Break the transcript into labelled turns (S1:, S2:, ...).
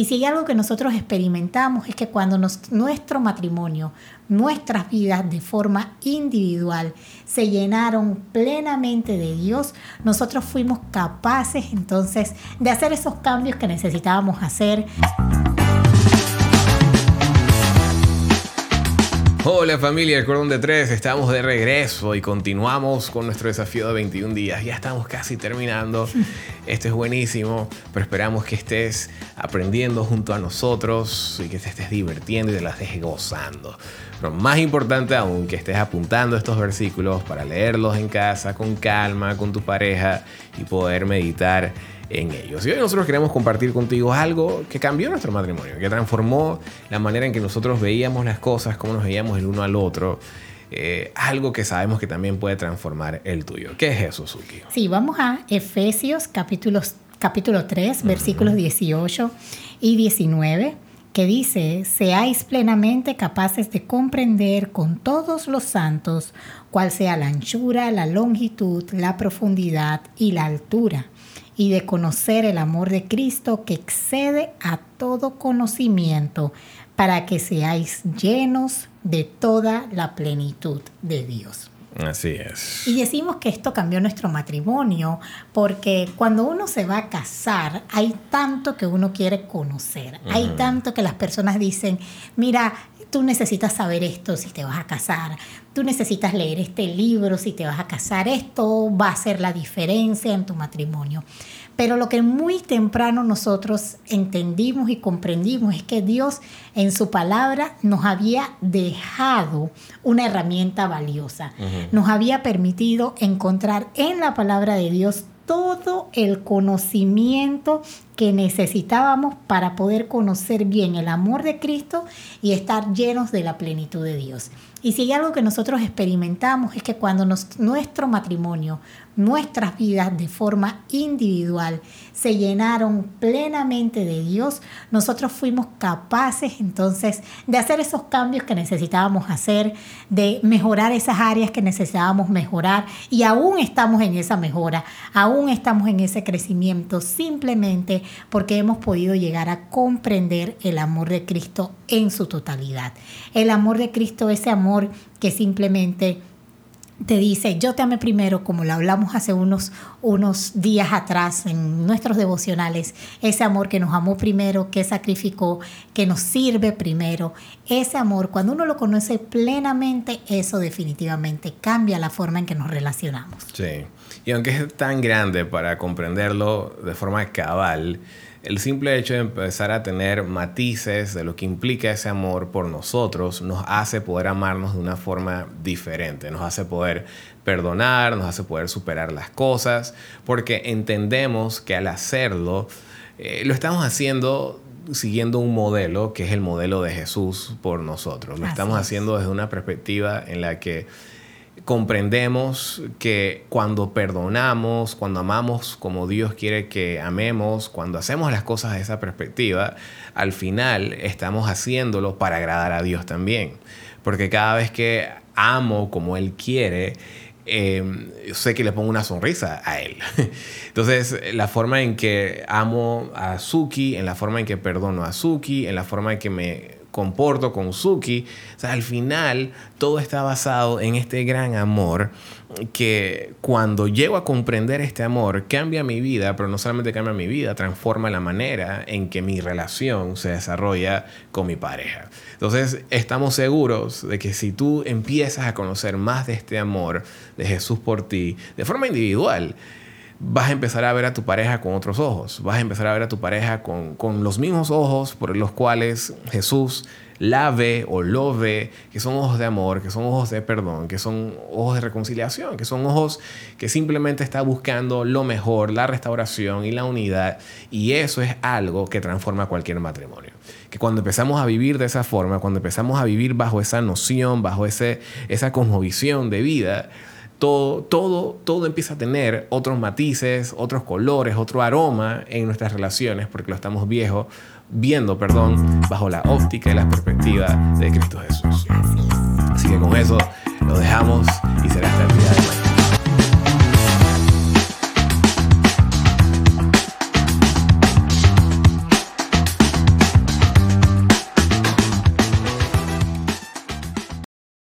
S1: Y si hay algo que nosotros experimentamos es que cuando nuestro matrimonio, nuestras vidas de forma individual se llenaron plenamente de Dios, nosotros fuimos capaces entonces de hacer esos cambios que necesitábamos hacer.
S2: Hola familia, el cordón de tres, estamos de regreso y continuamos con nuestro desafío de 21 días. Ya estamos casi terminando. Esto es buenísimo, pero esperamos que estés aprendiendo junto a nosotros y que te estés divirtiendo y te las estés gozando. Pero más importante aún, que estés apuntando estos versículos para leerlos en casa con calma, con tu pareja y poder meditar en ellos. Y hoy nosotros queremos compartir contigo algo que cambió nuestro matrimonio, que transformó la manera en que nosotros veíamos las cosas, cómo nos veíamos el uno al otro. Eh, algo que sabemos que también puede transformar el tuyo. ¿Qué es eso, Suki?
S1: Sí, vamos a Efesios capítulo 3, versículos 18 y 19 que dice, seáis plenamente capaces de comprender con todos los santos cuál sea la anchura, la longitud, la profundidad y la altura, y de conocer el amor de Cristo que excede a todo conocimiento, para que seáis llenos de toda la plenitud de Dios.
S2: Así es.
S1: Y decimos que esto cambió nuestro matrimonio porque cuando uno se va a casar hay tanto que uno quiere conocer, hay tanto que las personas dicen, mira, tú necesitas saber esto si te vas a casar, tú necesitas leer este libro si te vas a casar, esto va a hacer la diferencia en tu matrimonio. Pero lo que muy temprano nosotros entendimos y comprendimos es que Dios en su palabra nos había dejado una herramienta valiosa. Nos había permitido encontrar en la palabra de Dios todo el conocimiento que necesitábamos para poder conocer bien el amor de Cristo y estar llenos de la plenitud de Dios. Y si hay algo que nosotros experimentamos es que cuando nuestro matrimonio, nuestras vidas de forma individual se llenaron plenamente de Dios, nosotros fuimos capaces entonces de hacer esos cambios que necesitábamos hacer, de mejorar esas áreas que necesitábamos mejorar y aún estamos en esa mejora, aún estamos en ese crecimiento simplemente porque hemos podido llegar a comprender el amor de Cristo en su totalidad. El amor de Cristo, ese amor que simplemente te dice, yo te amé primero, como lo hablamos hace unos, unos días atrás en nuestros devocionales, ese amor que nos amó primero, que sacrificó, que nos sirve primero, ese amor, cuando uno lo conoce plenamente, eso definitivamente cambia la forma en que nos relacionamos.
S2: Sí, y aunque es tan grande para comprenderlo de forma cabal, el simple hecho de empezar a tener matices de lo que implica ese amor por nosotros nos hace poder amarnos de una forma diferente, nos hace poder perdonar, nos hace poder superar las cosas, porque entendemos que al hacerlo, eh, lo estamos haciendo siguiendo un modelo que es el modelo de Jesús por nosotros. Lo estamos haciendo desde una perspectiva en la que comprendemos que cuando perdonamos, cuando amamos como Dios quiere que amemos, cuando hacemos las cosas de esa perspectiva, al final estamos haciéndolo para agradar a Dios también. Porque cada vez que amo como Él quiere, eh, sé que le pongo una sonrisa a él. Entonces, la forma en que amo a Suki, en la forma en que perdono a Suki, en la forma en que me comporto con Suki. O sea, al final todo está basado en este gran amor que cuando llego a comprender este amor cambia mi vida, pero no solamente cambia mi vida, transforma la manera en que mi relación se desarrolla con mi pareja. Entonces estamos seguros de que si tú empiezas a conocer más de este amor de Jesús por ti, de forma individual, vas a empezar a ver a tu pareja con otros ojos, vas a empezar a ver a tu pareja con, los mismos ojos por los cuales Jesús la ve o lo ve, que son ojos de amor, que son ojos de perdón, que son ojos de reconciliación, que son ojos que simplemente está buscando lo mejor, la restauración y la unidad. Y eso es algo que transforma cualquier matrimonio. Que cuando empezamos a vivir de esa forma, cuando empezamos a vivir bajo esa noción, bajo ese, esa cosmovisión de vida, todo, todo, todo empieza a tener otros matices, otros colores, otro aroma en nuestras relaciones, porque lo estamos viejo, viendo, perdón, bajo la óptica y la perspectiva de Cristo Jesús. Así que con eso lo dejamos y será hasta el día de mañana.